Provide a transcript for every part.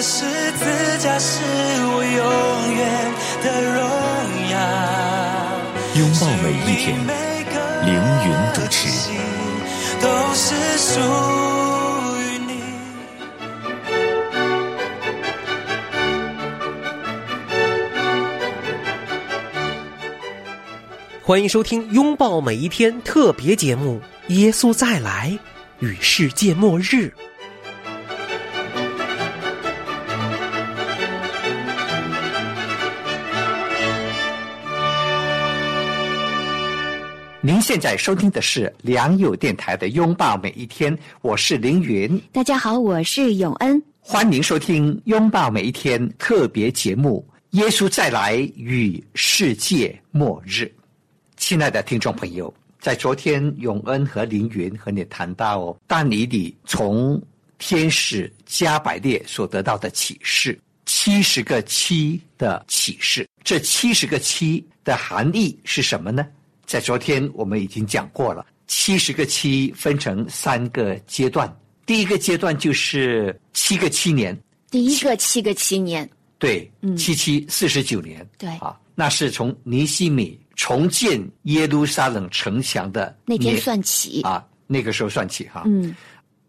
的十字架是我永远的荣耀。拥抱每一天，凌云主持。都是属于你。欢迎收听《拥抱每一天》特别节目《耶稣再来与世界末日》。您现在收听的是良友电台的《拥抱每一天》，我是凌云，大家好，我是永恩。欢迎收听《拥抱每一天》特别节目《耶稣再来与世界末日》。亲爱的听众朋友，在昨天永恩和凌云和你谈到但以理从天使加百列所得到的启示，七十个七的启示，这七十个七的含义是什么呢？在昨天我们已经讲过了，七十个七分成三个阶段，第一个阶段就是七个七年，第一个七个七年，对，七七四十九年，对。啊，那是从尼西米重建耶路撒冷城墙的那天算起。啊，那个时候算起哈，嗯，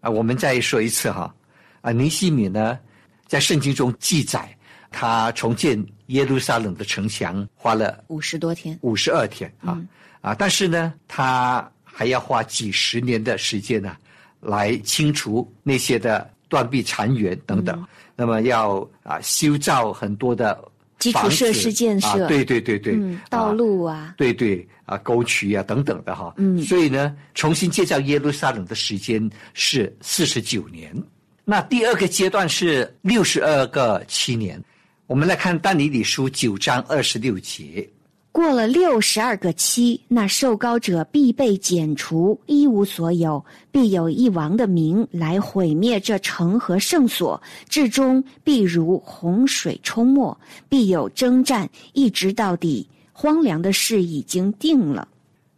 啊，我们再说一次哈，啊，尼西米呢，在圣经中记载，他重建耶路撒冷的城墙花了五十多天。五十二天啊、啊，但是呢，他还要花几十年的时间呢、来清除那些的断壁残垣等等。那么要啊修造很多的基础设施建设。啊，对对对对，嗯，道路啊，对对啊，沟渠啊等等的哈，嗯。所以呢，重新建造耶路撒冷的时间是四十九年。那第二个阶段是六十二个七年。我们来看但以理书九章二十六节，过了六十二个期，那受膏者必被剪除，一无所有，必有一王的名来毁灭这城和圣所，至终必如洪水冲没，必有征战，一直到底。荒凉的事已经定了。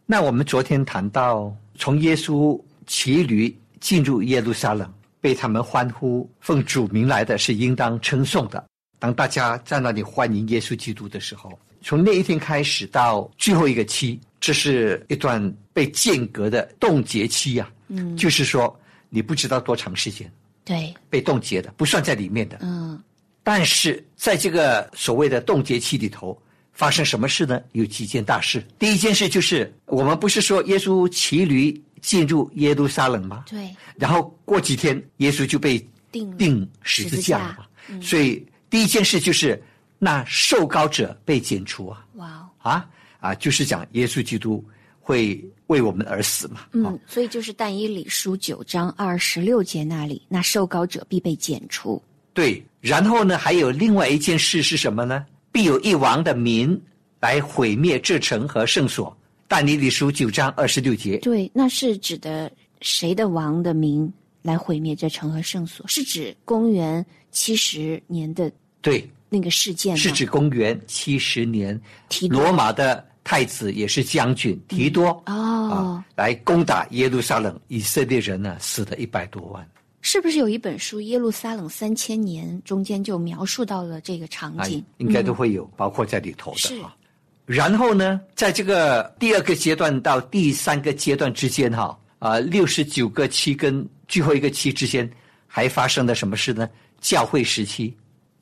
那我们昨天谈到，从耶稣骑驴进入耶路撒冷，被他们欢呼奉主名来的是应当称颂的。当大家在那里欢迎耶稣基督的时候，从那一天开始到最后一个期，这是一段被间隔的冻结期呀、嗯，就是说你不知道多长时间对，被冻结的，不算在里面的。嗯，但是在这个所谓的冻结期里头，发生什么事呢？有几件大事。第一件事就是，我们不是说耶稣骑驴进入耶路撒冷吗？对，然后过几天，耶稣就被定钉十字架了嘛。所以第一件事就是，那受膏者被剪除啊哇哦，啊啊，就是讲耶稣基督会为我们而死嘛。啊嗯，所以就是但以理书九章二十六节那里，那受膏者必被剪除。对，然后呢，还有另外一件事是什么呢？必有一王的民来毁灭这城和圣所。但以理书九章二十六节，对，那是指的谁的王的名来毁灭这城和圣所？是指公元七十年的对，那个事件吗？是指公元七十年，提罗马的太子也是将军提多、哦啊，来攻打耶路撒冷，以色列人呢死了一百多万。是不是有一本书《耶路撒冷三千年》中间就描述到了这个场哎景？，应该都会有，包括在里头的啊。然后呢，在这个第二个阶段到第三个阶段之间，哈啊，六十九个期跟最后一个期之间，还发生了什么事呢？教会时期，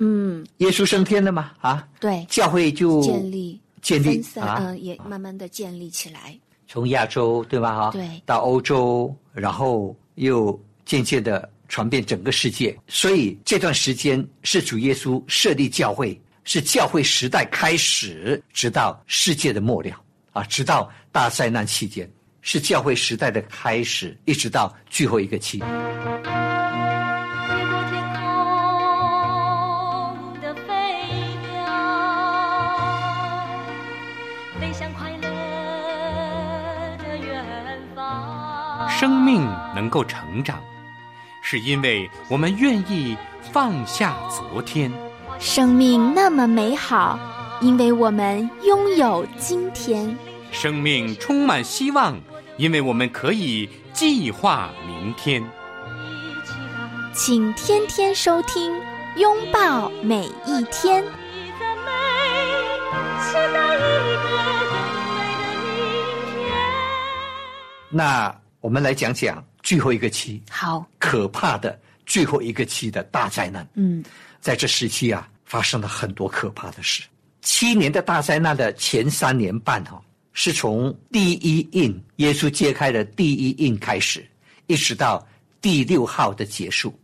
嗯，耶稣升天了嘛，啊，对，教会就建立、建立，啊嗯、也慢慢的建立起来。从亚洲对吧？哈，对到欧洲，然后又渐渐的传遍整个世界。所以这段时间是主耶稣设立教会，是教会时代开始，直到世界的末了啊，直到大灾难期间，是教会时代的开始，一直到最后一个期。生命能够成长，是因为我们愿意放下昨天。生命那么美好，因为我们拥有今天。生命充满希望，因为我们可以计划明天。请天天收听，拥抱每一天。那我们来讲讲最后一个期，好，可怕的最后一个期的大灾难。嗯，在这时期啊，发生了很多可怕的事。七年的大灾难的前三年半哈、是从第一印耶稣揭开的第一印开始，一直到第六号的结束，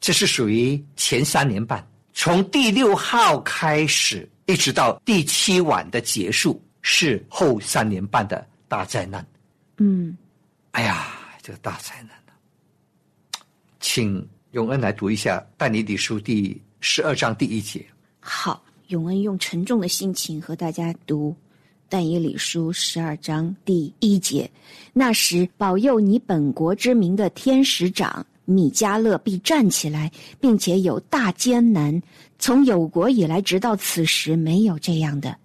这是属于前三年半。从第六号开始，一直到第七晚的结束，是后三年半的大灾难。嗯，哎呀，这个大灾难啊！请永恩来读一下《但尼理书》第十二章第一节。好，永恩用沉重的心情和大家读《但以理书》十二章第一节。那时，保佑你本国之名的天使长米迦勒必站起来，并且有大艰难。从有国以来，直到此时，没有这样的。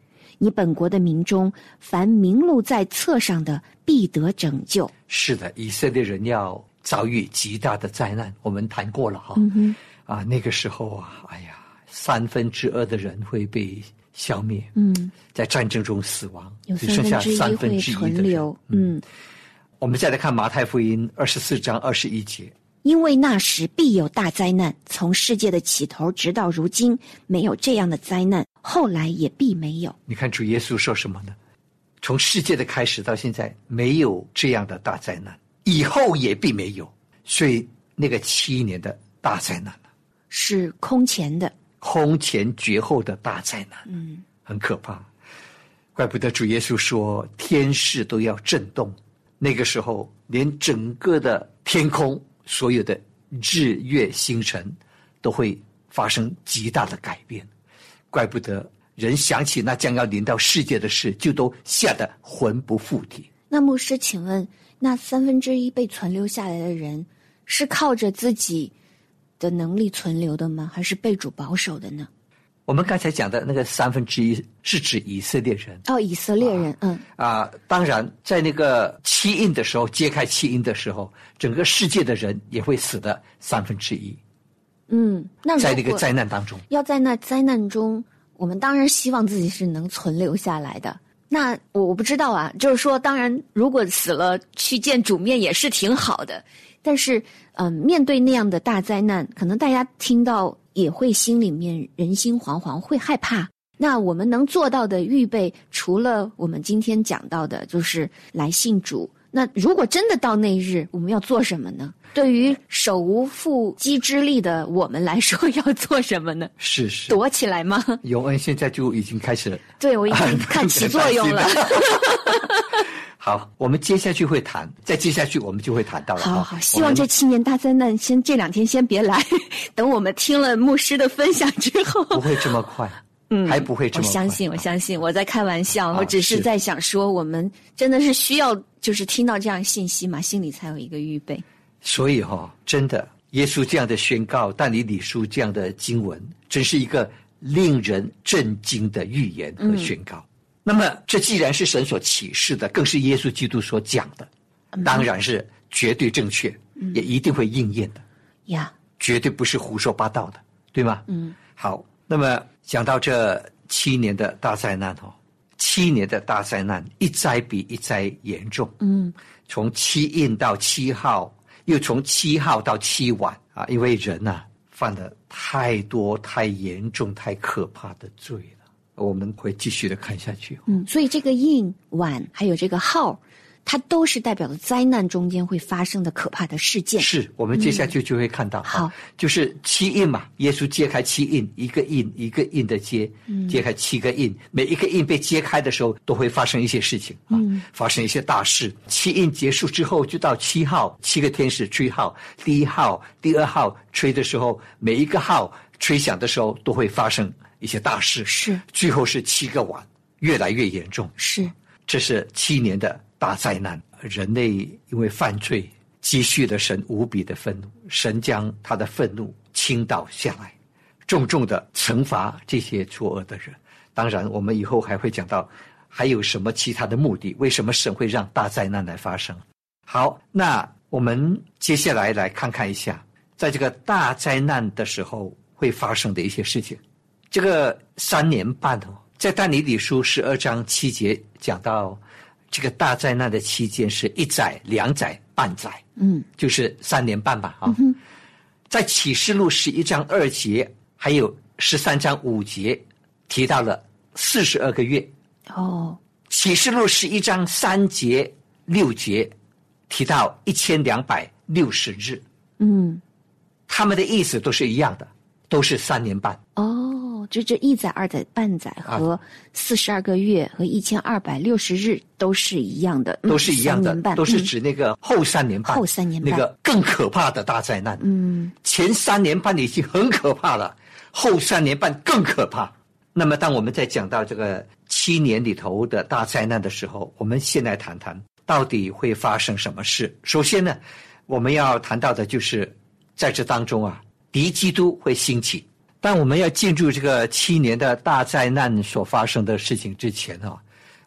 你本国的民中，凡名录在册上的，必得拯救。是的，以色列人要遭遇极大的灾难，我们谈过了哈。嗯，啊，那个时候啊，哎呀，三分之二的人会被消灭，嗯，在战争中死亡，只剩下三三分分之一的人留。嗯。我们再来看马太福音二十四章二十一节，因为那时必有大灾难，从世界的起头直到如今，没有这样的灾难，后来也必没有。你看主耶稣说什么呢？从世界的开始到现在，没有这样的大灾难，以后也必没有。所以那个七年的大灾难呢是空前的。空前绝后的大灾难，嗯，很可怕。怪不得主耶稣说天势都要震动，那个时候连整个的天空所有的日月星辰都会发生极大的改变。怪不得人想起那将要临到世界的事，就都吓得魂不附体。那牧师，请问，那三分之一被存留下来的人，是靠着自己的能力存留的吗？还是被主保守的呢？我们刚才讲的那个三分之一是指以色列人哦，以色列人，嗯，啊，当然在那个七印的时候，揭开七印的时候，整个世界的人也会死的三分之一，嗯，那如在那个灾难当中。要在那灾难中，我们当然希望自己是能存留下来的。那我我不知道啊，就是说，当然，如果死了去见主面也是挺好的，但是，嗯、面对那样的大灾难，可能大家听到也会心里面人心惶惶，会害怕。那我们能做到的预备，除了我们今天讲到的，就是来信主。那如果真的到那日，我们要做什么呢？对于手无缚鸡之力的我们来说，要做什么呢？是是，躲起来吗？永恩现在就已经开始对，我已经 看起作用了。好，我们接下去会谈，再接下去我们就会谈到了。好好，希望这七年大灾难先这两天先别来，等我们听了牧师的分享之后，不会这么快，嗯，还不会这么快。我相信，我相信，我在开玩笑，啊我只是是在想说，我们真的是需要就是听到这样信息嘛，心里才有一个预备。所以哈、真的，耶稣这样的宣告，但以理书这样的经文，真是一个令人震惊的预言和宣告。那么，这既然是神所启示的，更是耶稣基督所讲的，当然是绝对正确，也一定会应验的，呀，绝对不是胡说八道的，对吗？嗯，好，那么讲到这七年的大灾难哦，七年的大灾难一灾比一灾严重。嗯，从七印到七号，又从七号到七晚啊，因为人呐、犯了太多、太严重、太可怕的罪了。我们会继续的看下去。嗯，所以这个印碗还有这个号，它都是代表了灾难中间会发生的可怕的事件。是我们接下去就会看到，好啊就是七印嘛，耶稣揭开七印，一个印一个印的揭，揭开七个印，每一个印被揭开的时候，都会发生一些事情啊，发生一些大事。七印结束之后，就到七号，七个天使吹号，第一号、第二号吹的时候，每一个号吹响的时候，都会发生一些大事。是最后是七个碗，越来越严重。是，这是七年的大灾难。人类因为犯罪，积蓄了神无比的愤怒，神将他的愤怒倾倒下来，重重的惩罚这些作恶的人。当然，我们以后还会讲到还有什么其他的目的，为什么神会让大灾难来发生？好，那我们接下来来看看一下，在这个大灾难的时候会发生的一些事情。这个三年半哦，在但以理书十二章七节讲到，这个大灾难的期间是一载、两载、半载，嗯，就是三年半吧啊。在启示录十一章二节，还有十三章五节提到了四十二个月。哦，启示录十一章三节六节提到一千两百六十日，嗯，他们的意思都是一样的，都是三年半。哦，就这一载、二载、半载和四十二个月和一千二百六十日都是一样的，嗯都是一样的都是嗯指那个后三年半，后三年半那个更可怕的大灾难。嗯前三年半已经很可怕了，后三年半更可怕。那么，当我们在讲到这个七年里头的大灾难的时候，我们先来谈谈到底会发生什么事。首先呢，我们要谈到的就是在这当中啊，敌基督会兴起。但我们要进入这个七年的大灾难所发生的事情之前啊，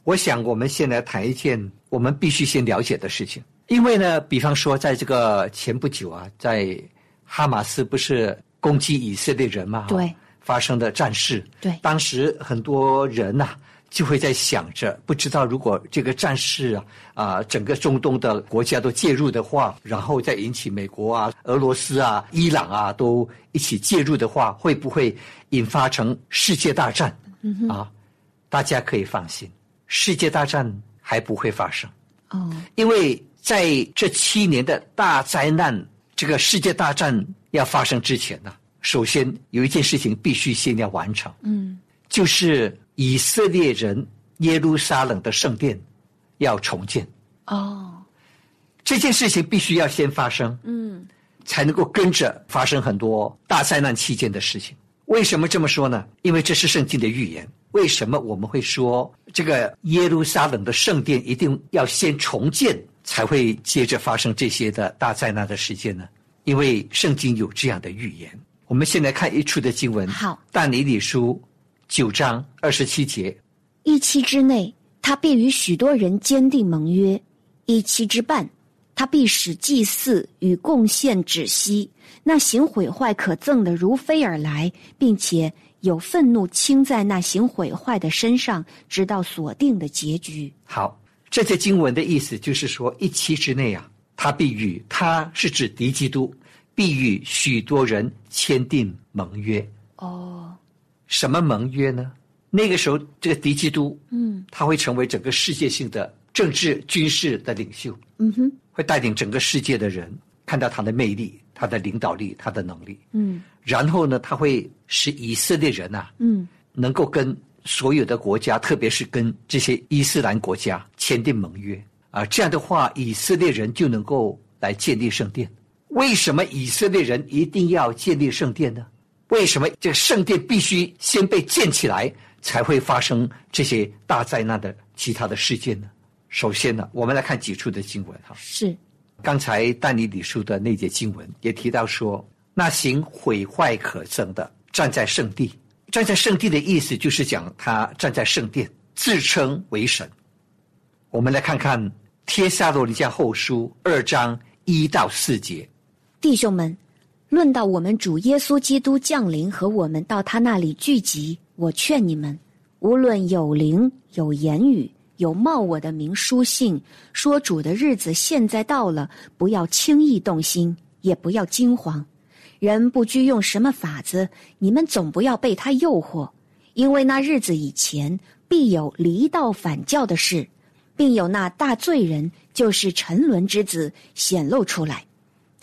我想我们先来谈一件我们必须先了解的事情。因为呢，比方说，在这个前不久啊，在哈马斯不是攻击以色列人嘛？对，发生的战事。对当时很多人呐、就会在想着，不知道如果这个战事啊啊、整个中东的国家都介入的话，然后再引起美国啊、俄罗斯啊、伊朗啊都一起介入的话，会不会引发成世界大战？嗯啊，大家可以放心，世界大战还不会发生。哦，因为在这七年的大灾难，这个世界大战要发生之前呢、首先有一件事情必须先要完成，嗯就是以色列人耶路撒冷的圣殿要重建。哦，这件事情必须要先发生，嗯才能够跟着发生很多大灾难期间的事情。为什么这么说呢？因为这是圣经的预言。为什么我们会说这个耶路撒冷的圣殿一定要先重建，才会接着发生这些的大灾难的事件呢？因为圣经有这样的预言。我们先来看一处的经文，好但以理书九章二十七节，一期之内，他必与许多人坚定盟约；一期之半，他必使祭祀与贡献止息。那行毁坏可憎的如飞而来，并且有愤怒倾在那行毁坏的身上，直到锁定的结局。好，这些经文的意思就是说，一期之内啊，他必与他是指敌基督，必与许多人签订盟约。哦，什么盟约呢？那个时候，这个敌基督，嗯他会成为整个世界性的政治军事的领袖，嗯哼，会带领整个世界的人看到他的魅力、他的领导力、他的能力。嗯然后呢，他会使以色列人啊，嗯能够跟所有的国家，特别是跟这些伊斯兰国家签订盟约啊。这样的话，以色列人就能够来建立圣殿。为什么以色列人一定要建立圣殿呢？为什么这个圣殿必须先被建起来，才会发生这些大灾难的其他的事件呢？首先呢，我们来看几处的经文哈。是，刚才但以理书的那节经文也提到说，那行毁坏可憎的站在圣地，站在圣地的意思就是讲他站在圣殿，自称为神。我们来看看帖撒罗尼迦后书二章一到四节，弟兄们，论到我们主耶稣基督降临和我们到他那里聚集，我劝你们，无论有灵、有言语、有冒我的名书信，说主的日子现在到了，不要轻易动心，也不要惊慌。人不拘用什么法子，你们总不要被他诱惑，因为那日子以前必有离道反教的事，并有那大罪人，就是沉沦之子显露出来。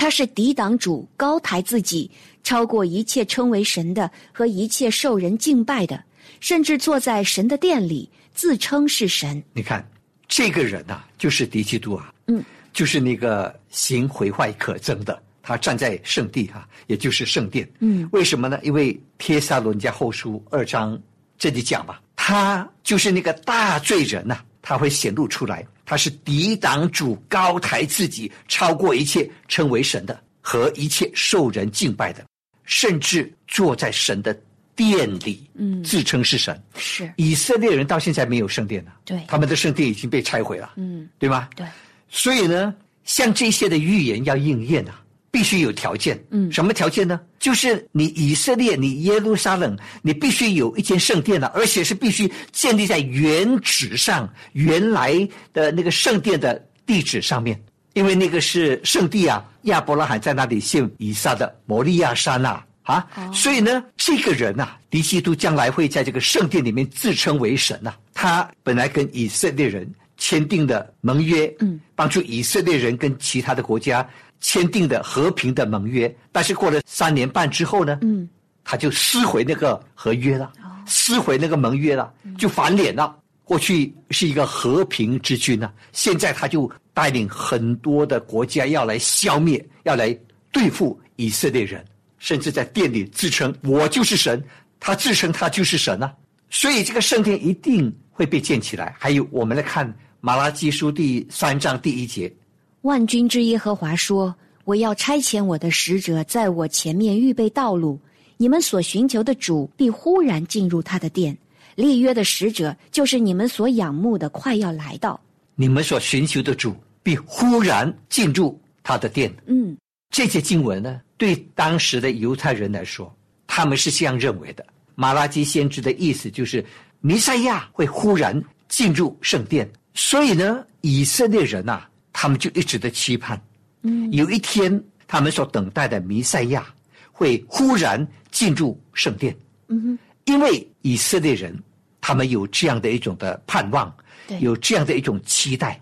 他是抵挡主，高抬自己，超过一切称为神的和一切受人敬拜的，甚至坐在神的殿里，自称是神。你看这个人呐、就是敌基督啊，嗯，就是那个行毁坏可憎的，他站在圣地哈、也就是圣殿，嗯，为什么呢？因为帖撒罗尼迦后书二章这里讲吧，他就是那个大罪人呐、他会显露出来，他是抵挡主、高抬自己、超过一切称为神的和一切受人敬拜的，甚至坐在神的殿里，嗯。自称是神。是，以色列人到现在没有圣殿了，对。他们的圣殿已经被拆毁了，嗯，对吗？对，所以呢，像这些的预言要应验啊，必须有条件。嗯什么条件呢？就是你以色列，你耶路撒冷，你必须有一间圣殿了，而且是必须建立在原址上，原来的那个圣殿的地址上面，因为那个是圣地啊，亚伯拉罕在那里献以撒的摩利亚山呐、啊。所以呢，这个人呐、敌基督将来会在这个圣殿里面自称为神呐、他本来跟以色列人签订的盟约，嗯，帮助以色列人跟其他的国家签订的和平的盟约，但是过了三年半之后呢，嗯，他就撕毁那个合约了，撕毁那个盟约了，就翻脸了。过去是一个和平之君啊、现在他就带领很多的国家要来消灭，要来对付以色列人，甚至在殿里自称我就是神，他自称他就是神啊。所以这个圣殿一定会被建起来。还有，我们来看马拉基书第三章第一节，万军之耶和华说：“我要差遣我的使者在我前面预备道路，你们所寻求的主必忽然进入他的殿。立约的使者就是你们所仰慕的，快要来到。你们所寻求的主必忽然进入他的殿。嗯，这些经文呢，对当时的犹太人来说，他们是这样认为的。马拉基先知的意思就是，弥赛亚会忽然进入圣殿，所以呢，以色列人呐、他们就一直的期盼，嗯，有一天他们所等待的弥赛亚会忽然进入圣殿，嗯哼，因为以色列人他们有这样的一种的盼望，对。有这样的一种期待，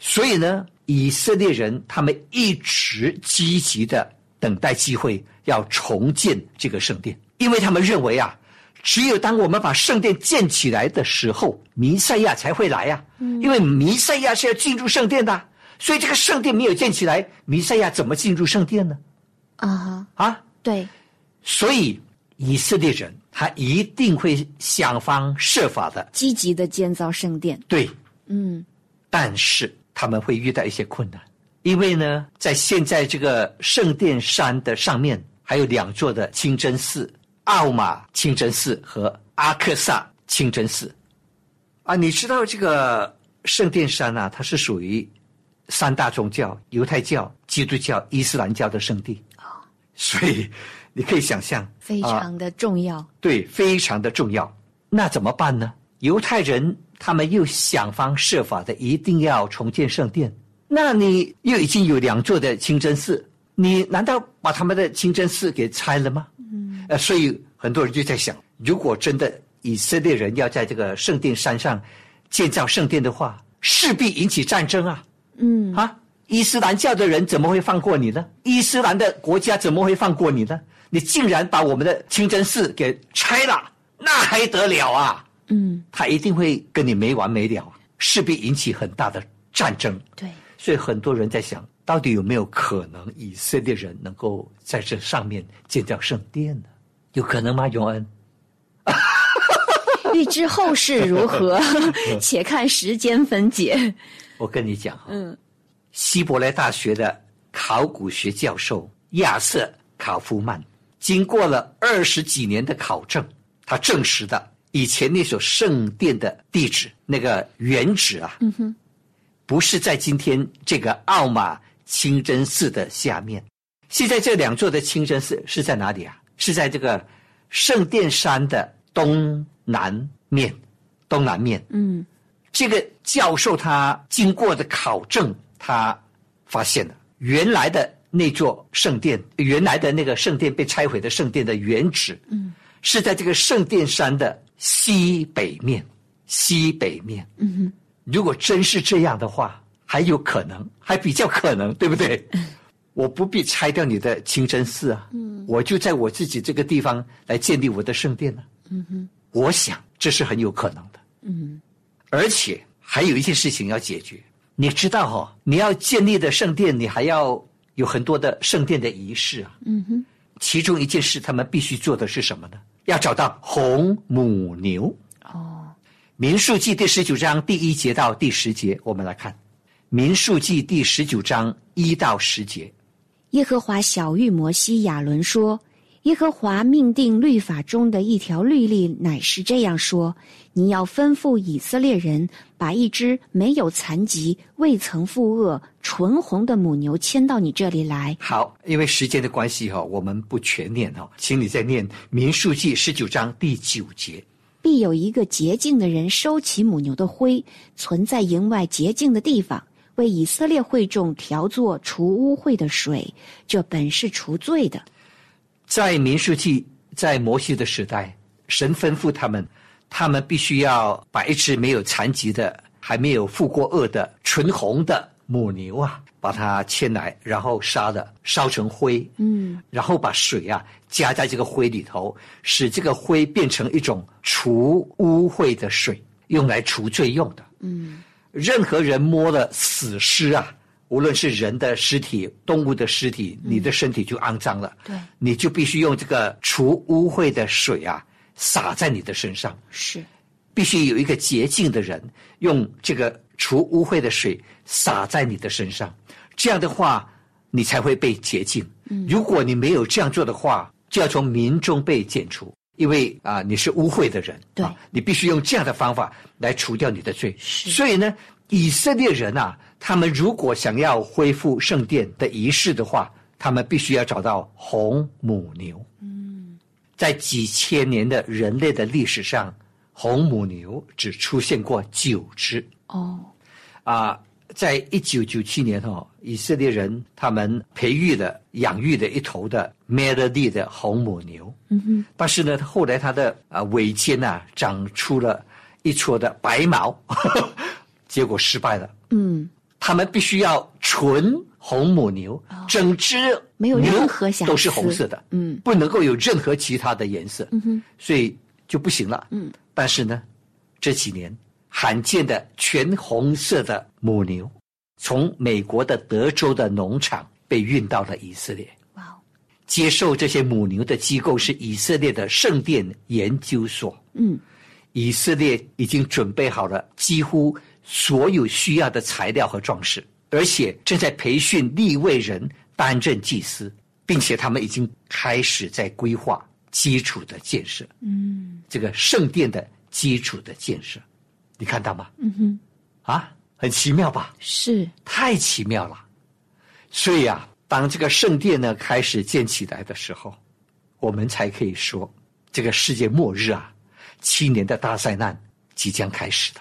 所以呢，以色列人他们一直积极的等待机会，要重建这个圣殿，因为他们认为啊，只有当我们把圣殿建起来的时候，弥赛亚才会来呀、因为弥赛亚是要进入圣殿的，所以这个圣殿没有建起来，弥赛亚怎么进入圣殿呢？啊哈，啊，对，所以以色列人他一定会想方设法的积极的建造圣殿。对嗯但是他们会遇到一些困难，因为呢，在现在这个圣殿山的上面还有两座的清真寺，奥马清真寺和阿克萨清真寺。啊，你知道这个圣殿山啊，它是属于三大宗教：犹太教、基督教、伊斯兰教的圣地。所以你可以想象，非啊常的重要。对，非常的重要。那怎么办呢？犹太人他们又想方设法的一定要重建圣殿，那你又已经有两座的清真寺，你难道把他们的清真寺给拆了吗？嗯，呃，所以很多人就在想，如果真的以色列人要在这个圣殿山上建造圣殿的话，势必引起战争啊。嗯，啊，伊斯兰教的人怎么会放过你呢？伊斯兰的国家怎么会放过你呢？你竟然把我们的清真寺给拆了，那还得了啊？嗯，他一定会跟你没完没了啊，势必引起很大的战争。对，所以很多人在想，到底有没有可能以色列人能够在这上面建造圣殿呢？有可能吗？永恩？预知后事如何，且看时间分解。我跟你讲哈，嗯，希伯来大学的考古学教授亚瑟考夫曼，经过了二十几年的考证，他证实的以前那所圣殿的地址那个原址啊，嗯哼，不是在今天这个奥马清真寺的下面，现在这两座的清真寺是在哪里啊？是在这个圣殿山的东南面，东南面。嗯，这个教授他经过的考证，他发现了原来的那座圣殿，原来的那个圣殿被拆毁的圣殿的原址，嗯，是在这个圣殿山的西北面，西北面。嗯哼，如果真是这样的话，还有可能，还比较可能，对不对？我不必拆掉你的清真寺啊，嗯，我就在我自己这个地方来建立我的圣殿呢、嗯哼，我想这是很有可能的。嗯而且还有一件事情要解决，你知道哈、你要建立的圣殿，你还要有很多的圣殿的仪式啊。嗯哼，其中一件事他们必须做的是什么呢？要找到红母牛。哦，民数记第十九章第一节到第十节，我们来看民数记第十九章一到十节。耶和华小玉摩西、亚伦说：“耶和华命定律法中的一条律例，乃是这样说：你要吩咐以色列人，把一只没有残疾、未曾负恶、纯红的母牛牵到你这里来。好，因为时间的关系哈，我们不全念哈，请你再念民数记十九章第九节。必有一个洁净的人收起母牛的灰，存在营外洁净的地方，为以色列会众调作除污秽的水，这本是除罪的。在民数记，在摩西的时代，神吩咐他们，他们必须要把一只没有残疾的、还没有负过恶的纯红的母牛啊，把它牵来，然后杀的，烧成灰，嗯，然后把水啊加在这个灰里头，使这个灰变成一种除污秽的水，用来除罪用的。嗯，任何人摸了死尸啊，无论是人的尸体、动物的尸体，你的身体就肮脏了。对，你就必须用这个除污秽的水啊，洒在你的身上。是，必须有一个洁净的人用这个除污秽的水洒在你的身上，这样的话，你才会被洁净。嗯如果你没有这样做的话，就要从民中被剪除，因为啊、你是污秽的人，对啊你必须用这样的方法来除掉你的罪。是所以呢，以色列人啊，他们如果想要恢复圣殿的仪式的话，他们必须要找到红母牛。嗯在几千年的人类的历史上，红母牛只出现过九只哦，啊。在一九九七年哦，以色列人他们培育了、养育了一头的 Melody 的红母牛，嗯哼，但是呢，后来它的啊尾尖呐、长出了一撮的白毛，结果失败了。嗯，他们必须要纯红母牛，整只哦没有任何瑕疵。都是红色的，嗯。不能够有任何其他的颜色，嗯哼，所以就不行了。嗯，但是呢，这几年罕见的全红色的母牛，从美国的德州的农场被运到了以色列。哇哦，接受这些母牛的机构是以色列的圣殿研究所。嗯，以色列已经准备好了几乎所有需要的材料和装饰，而且正在培训立位人担任祭司，并且他们已经开始在规划基础的建设。嗯这个圣殿的基础的建设，你看到吗？嗯哼，啊，很奇妙吧？是，太奇妙了。所以啊，当这个圣殿呢开始建起来的时候，我们才可以说，这个世界末日啊，七年的大灾难即将开始了。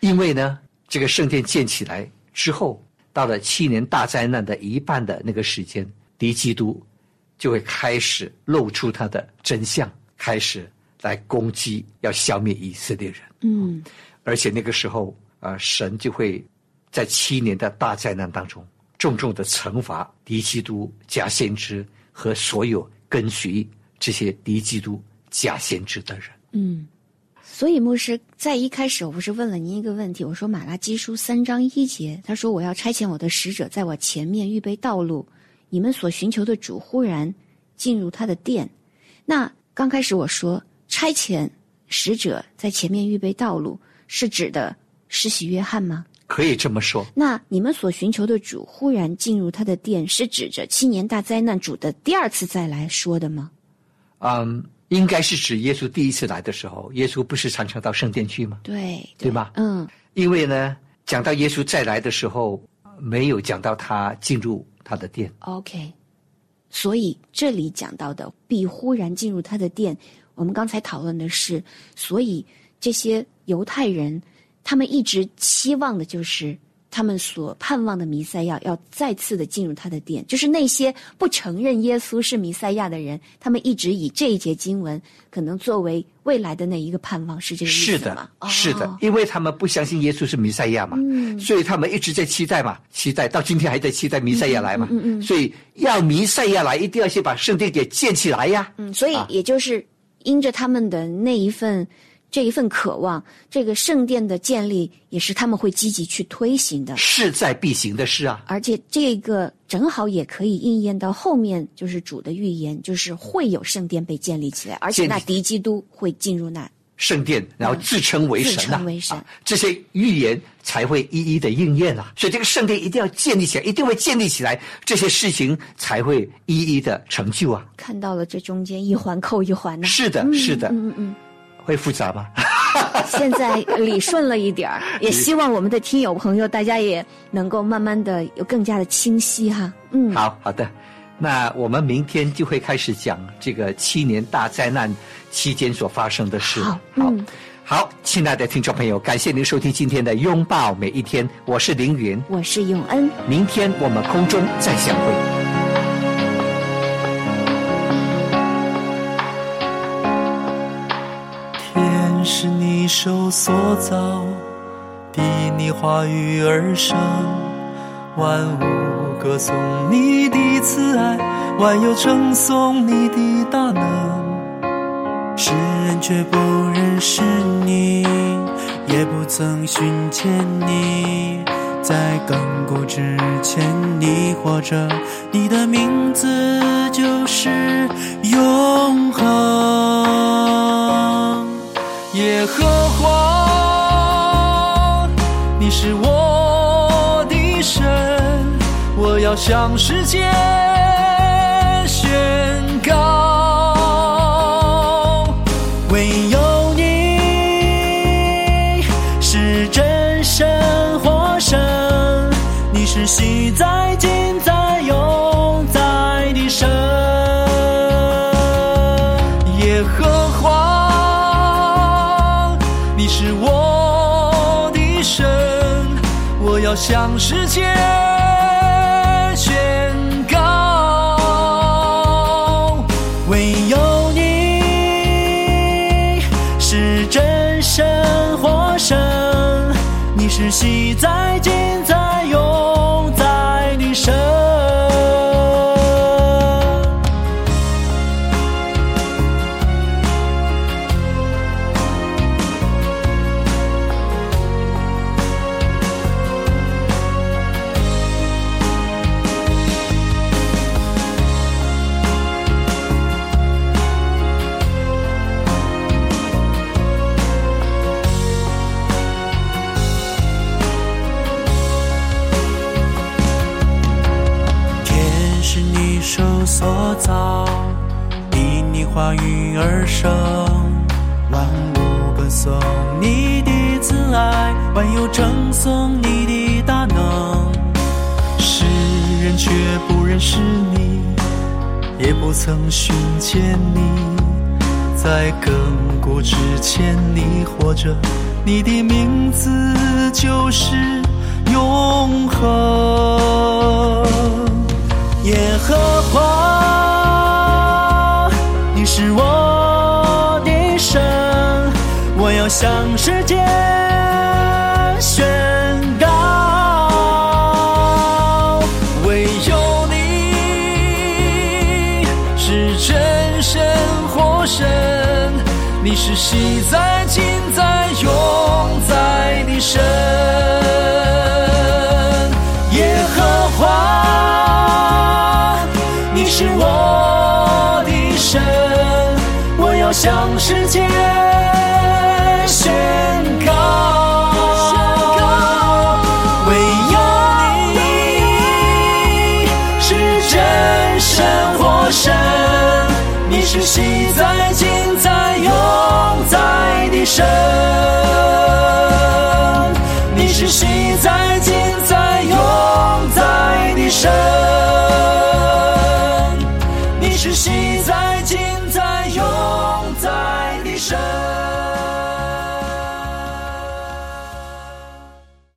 因为呢，这个圣殿建起来之后，到了七年大灾难的一半的那个时间，敌基督就会开始露出他的真相，开始来攻击，要消灭以色列人。嗯而且那个时候，呃，神就会在七年的大灾难当中，重重的惩罚敌基督假先知和所有跟随这些敌基督假先知的人。嗯。所以牧师在一开始，我不是问了您一个问题，我说马拉基书三章一节，他说我要差遣我的使者在我前面预备道路，你们所寻求的主忽然进入他的殿。那刚开始我说差遣使者在前面预备道路，是指的施洗约翰吗？可以这么说，那你们所寻求的主忽然进入他的殿，是指着七年大灾难主的第二次再来说的吗？嗯，应该是指耶稣第一次来的时候，耶稣不是常常到圣殿去吗？对，对吧嗯因为呢，讲到耶稣再来的时候，没有讲到他进入他的殿。，OK。所以这里讲到的必忽然进入他的殿，我们刚才讨论的是，所以这些犹太人他们一直期望的就是他们所盼望的弥赛亚要再次的进入他的殿，就是那些不承认耶稣是弥赛亚的人，他们一直以这一节经文可能作为未来的那一个盼望，是这个意思是的吗？，是的哦，因为他们不相信耶稣是弥赛亚嘛，嗯。所以他们一直在期待嘛，期待到今天还在期待弥赛亚来嘛，嗯嗯嗯。所以要弥赛亚来，一定要先把圣殿给建起来呀。嗯，所以啊。也就是因着他们的那一份这一份渴望，这个圣殿的建立也是他们会积极去推行的。势在必行的事啊，而且这个正好也可以应验到后面，就是主的预言，就是会有圣殿被建立起来，而且那敌基督会进入那。圣殿，然后自称为神呐、自称为神。啊这些预言才会一一的应验啊。所以这个圣殿一定要建立起来，一定会建立起来，这些事情才会一一的成就啊。看到了这中间一环扣一环呐、是的，是的，嗯嗯嗯会复杂吗？嗯，现在理顺了一点儿，也希望我们的听友朋友大家也能够慢慢的有更加的清晰哈。嗯，好好的，那我们明天就会开始讲这个七年大灾难期间所发生的事。好嗯好，亲爱的听众朋友，感谢您收听今天的《拥抱每一天》，我是凌云，我是永恩。明天我们空中再相会。手所造，比你话语而生，万物歌颂你的慈爱，万有称颂你的大能。世人却不认识你，也不曾寻见你。在亘古之前，你活着，你的名字就是永恒。耶和华，你是我的神，我要向世界宣告，唯有你是真神活神，你是向世界所造，因你话语而生，万物歌颂你的慈爱，万有称颂你的大能。世人却不认识你，也不曾寻见你，在亘古之前你活着，你的名字就是永恒。耶和华，你是我的神，我要向世界宣告，唯有你是真神活神，你是昔在今在永在的神。向世界宣告，唯有你是真神活神，你是昔在今在永在的神。你是昔在今在